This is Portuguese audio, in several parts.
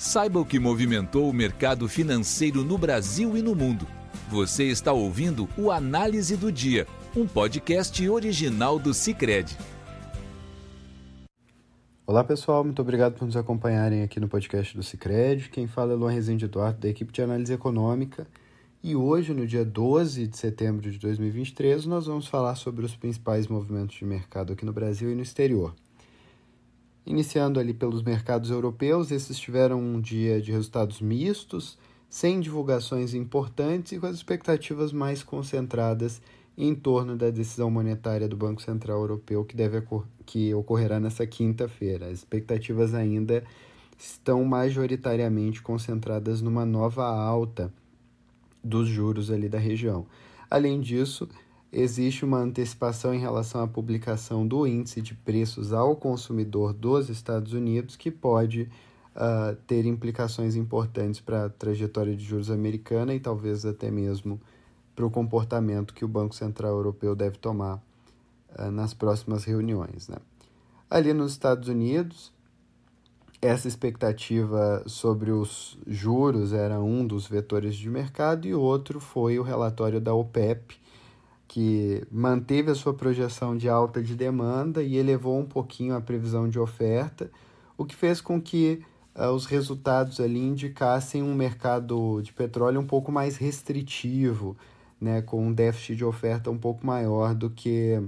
Saiba o que movimentou o mercado financeiro no Brasil e no mundo. Você está ouvindo o Análise do Dia, um podcast original do Cicred. Olá pessoal, muito obrigado por nos acompanharem aqui no podcast do Cicred. Quem fala é Luan Rezende Eduardo, da equipe de análise econômica. E hoje, no dia 12 de setembro de 2023, nós vamos falar sobre os principais movimentos de mercado aqui no Brasil e no exterior. Iniciando ali pelos mercados europeus, esses tiveram um dia de resultados mistos, sem divulgações importantes e com as expectativas mais concentradas em torno da decisão monetária do Banco Central Europeu que deve que ocorrerá nessa quinta-feira. As expectativas ainda estão majoritariamente concentradas numa nova alta dos juros ali da região. Além disso, existe uma antecipação em relação à publicação do índice de preços ao consumidor dos Estados Unidos, que pode uh, ter implicações importantes para a trajetória de juros americana e talvez até mesmo para o comportamento que o Banco Central Europeu deve tomar uh, nas próximas reuniões. Né? Ali nos Estados Unidos, essa expectativa sobre os juros era um dos vetores de mercado e outro foi o relatório da OPEP, que manteve a sua projeção de alta de demanda e elevou um pouquinho a previsão de oferta, o que fez com que uh, os resultados ali indicassem um mercado de petróleo um pouco mais restritivo, né, com um déficit de oferta um pouco maior do que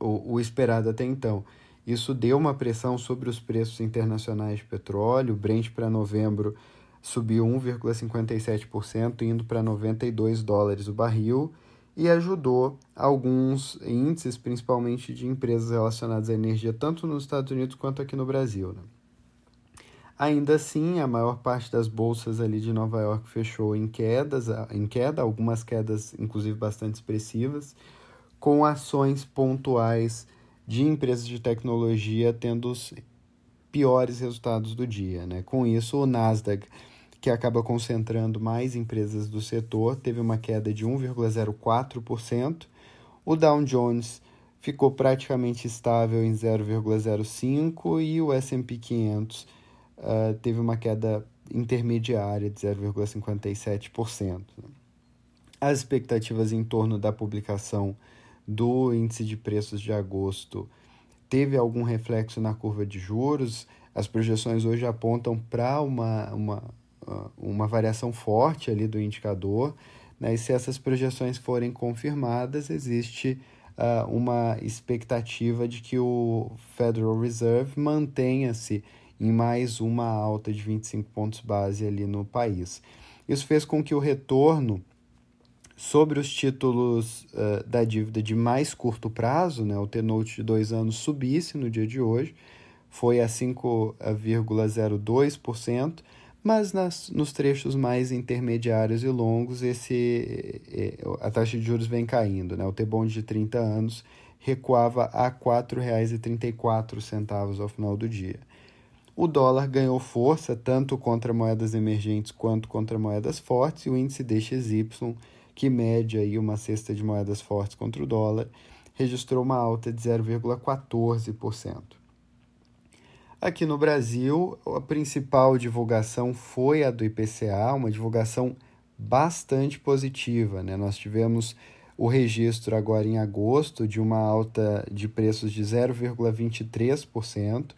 o, o esperado até então. Isso deu uma pressão sobre os preços internacionais de petróleo. O Brent para novembro subiu 1,57%, indo para 92 dólares o barril e ajudou alguns índices, principalmente de empresas relacionadas à energia, tanto nos Estados Unidos quanto aqui no Brasil. Né? Ainda assim, a maior parte das bolsas ali de Nova York fechou em quedas, em queda, algumas quedas inclusive bastante expressivas, com ações pontuais de empresas de tecnologia tendo os piores resultados do dia. Né? Com isso, o Nasdaq que acaba concentrando mais empresas do setor, teve uma queda de 1,04%. O Dow Jones ficou praticamente estável em 0,05% e o S&P 500 uh, teve uma queda intermediária de 0,57%. As expectativas em torno da publicação do índice de preços de agosto teve algum reflexo na curva de juros. As projeções hoje apontam para uma, uma uma variação forte ali do indicador, né? e se essas projeções forem confirmadas, existe uh, uma expectativa de que o Federal Reserve mantenha-se em mais uma alta de 25 pontos base ali no país. Isso fez com que o retorno sobre os títulos uh, da dívida de mais curto prazo, né, o T-Note de dois anos, subisse no dia de hoje, foi a 5,02%, mas nas, nos trechos mais intermediários e longos, esse, a taxa de juros vem caindo. Né? O T-Bond de 30 anos recuava a R$ 4,34 ao final do dia. O dólar ganhou força tanto contra moedas emergentes quanto contra moedas fortes, e o índice DXY, que mede aí uma cesta de moedas fortes contra o dólar, registrou uma alta de 0,14%. Aqui no Brasil, a principal divulgação foi a do IPCA, uma divulgação bastante positiva. Né? Nós tivemos o registro agora em agosto de uma alta de preços de 0,23%.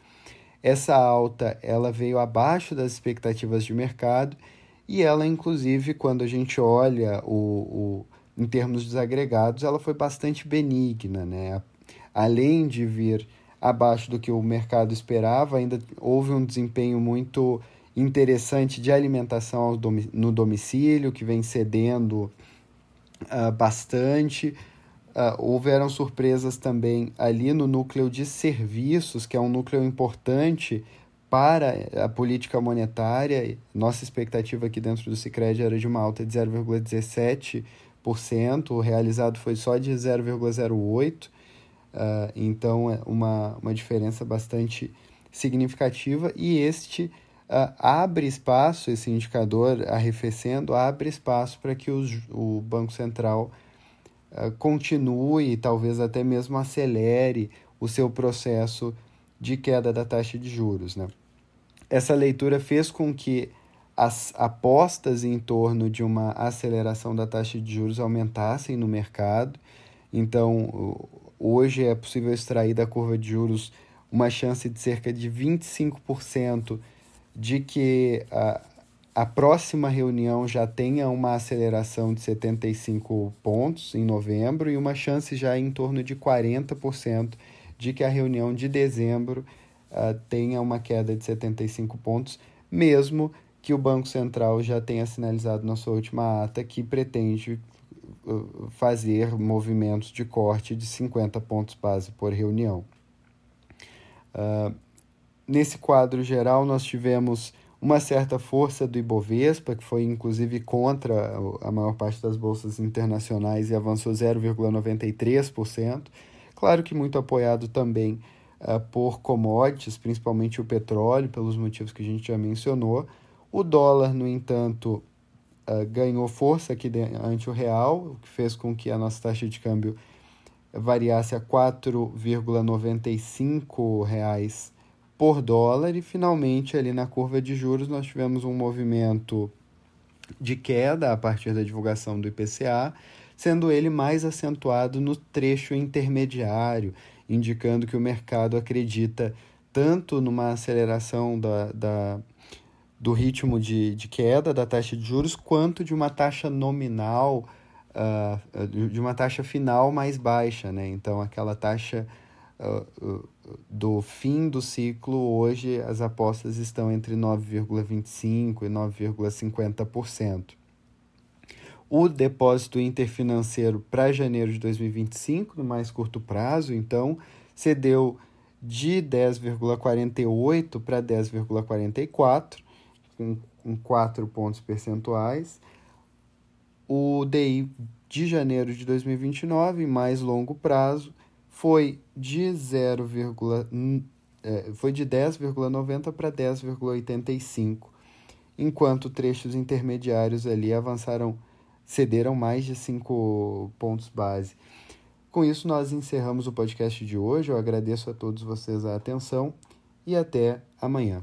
Essa alta ela veio abaixo das expectativas de mercado e ela, inclusive, quando a gente olha o, o em termos desagregados, ela foi bastante benigna. Né? Além de vir abaixo do que o mercado esperava, ainda houve um desempenho muito interessante de alimentação no domicílio, que vem cedendo uh, bastante. Uh, houveram surpresas também ali no núcleo de serviços, que é um núcleo importante para a política monetária. Nossa expectativa aqui dentro do Cicred era de uma alta de 0,17%, o realizado foi só de 0,08%. Uh, então, é uma, uma diferença bastante significativa e este uh, abre espaço, esse indicador arrefecendo, abre espaço para que os, o Banco Central uh, continue talvez até mesmo acelere o seu processo de queda da taxa de juros. Né? essa leitura fez com que as apostas em torno de uma aceleração da taxa de juros aumentassem no mercado. Então, hoje é possível extrair da curva de juros uma chance de cerca de 25% de que a, a próxima reunião já tenha uma aceleração de 75 pontos em novembro e uma chance já em torno de 40% de que a reunião de dezembro uh, tenha uma queda de 75 pontos, mesmo que o Banco Central já tenha sinalizado na sua última ata que pretende fazer movimentos de corte de 50 pontos base por reunião. Uh, nesse quadro geral, nós tivemos uma certa força do Ibovespa, que foi inclusive contra a maior parte das bolsas internacionais e avançou 0,93%. Claro que muito apoiado também uh, por commodities, principalmente o petróleo, pelos motivos que a gente já mencionou. O dólar, no entanto, uh, ganhou força aqui ante o real, o que fez com que a nossa taxa de câmbio variasse a 4,95 reais por dólar. E finalmente ali na curva de juros nós tivemos um movimento de queda a partir da divulgação do IPCA, sendo ele mais acentuado no trecho intermediário, indicando que o mercado acredita tanto numa aceleração da, da, do ritmo de, de queda da taxa de juros, quanto de uma taxa nominal, uh, de uma taxa final mais baixa. Né? Então, aquela taxa do fim do ciclo, hoje as apostas estão entre 9,25% e 9,50%. O depósito interfinanceiro para janeiro de 2025, no mais curto prazo, então, cedeu de 10,48 para 10,44, com, com 4 pontos percentuais. O DI de janeiro de 2029, mais longo prazo, foi de 0, é, foi de 10,90 para 10,85, enquanto trechos intermediários ali avançaram, cederam mais de 5 pontos base. Com isso, nós encerramos o podcast de hoje. Eu agradeço a todos vocês a atenção e até amanhã.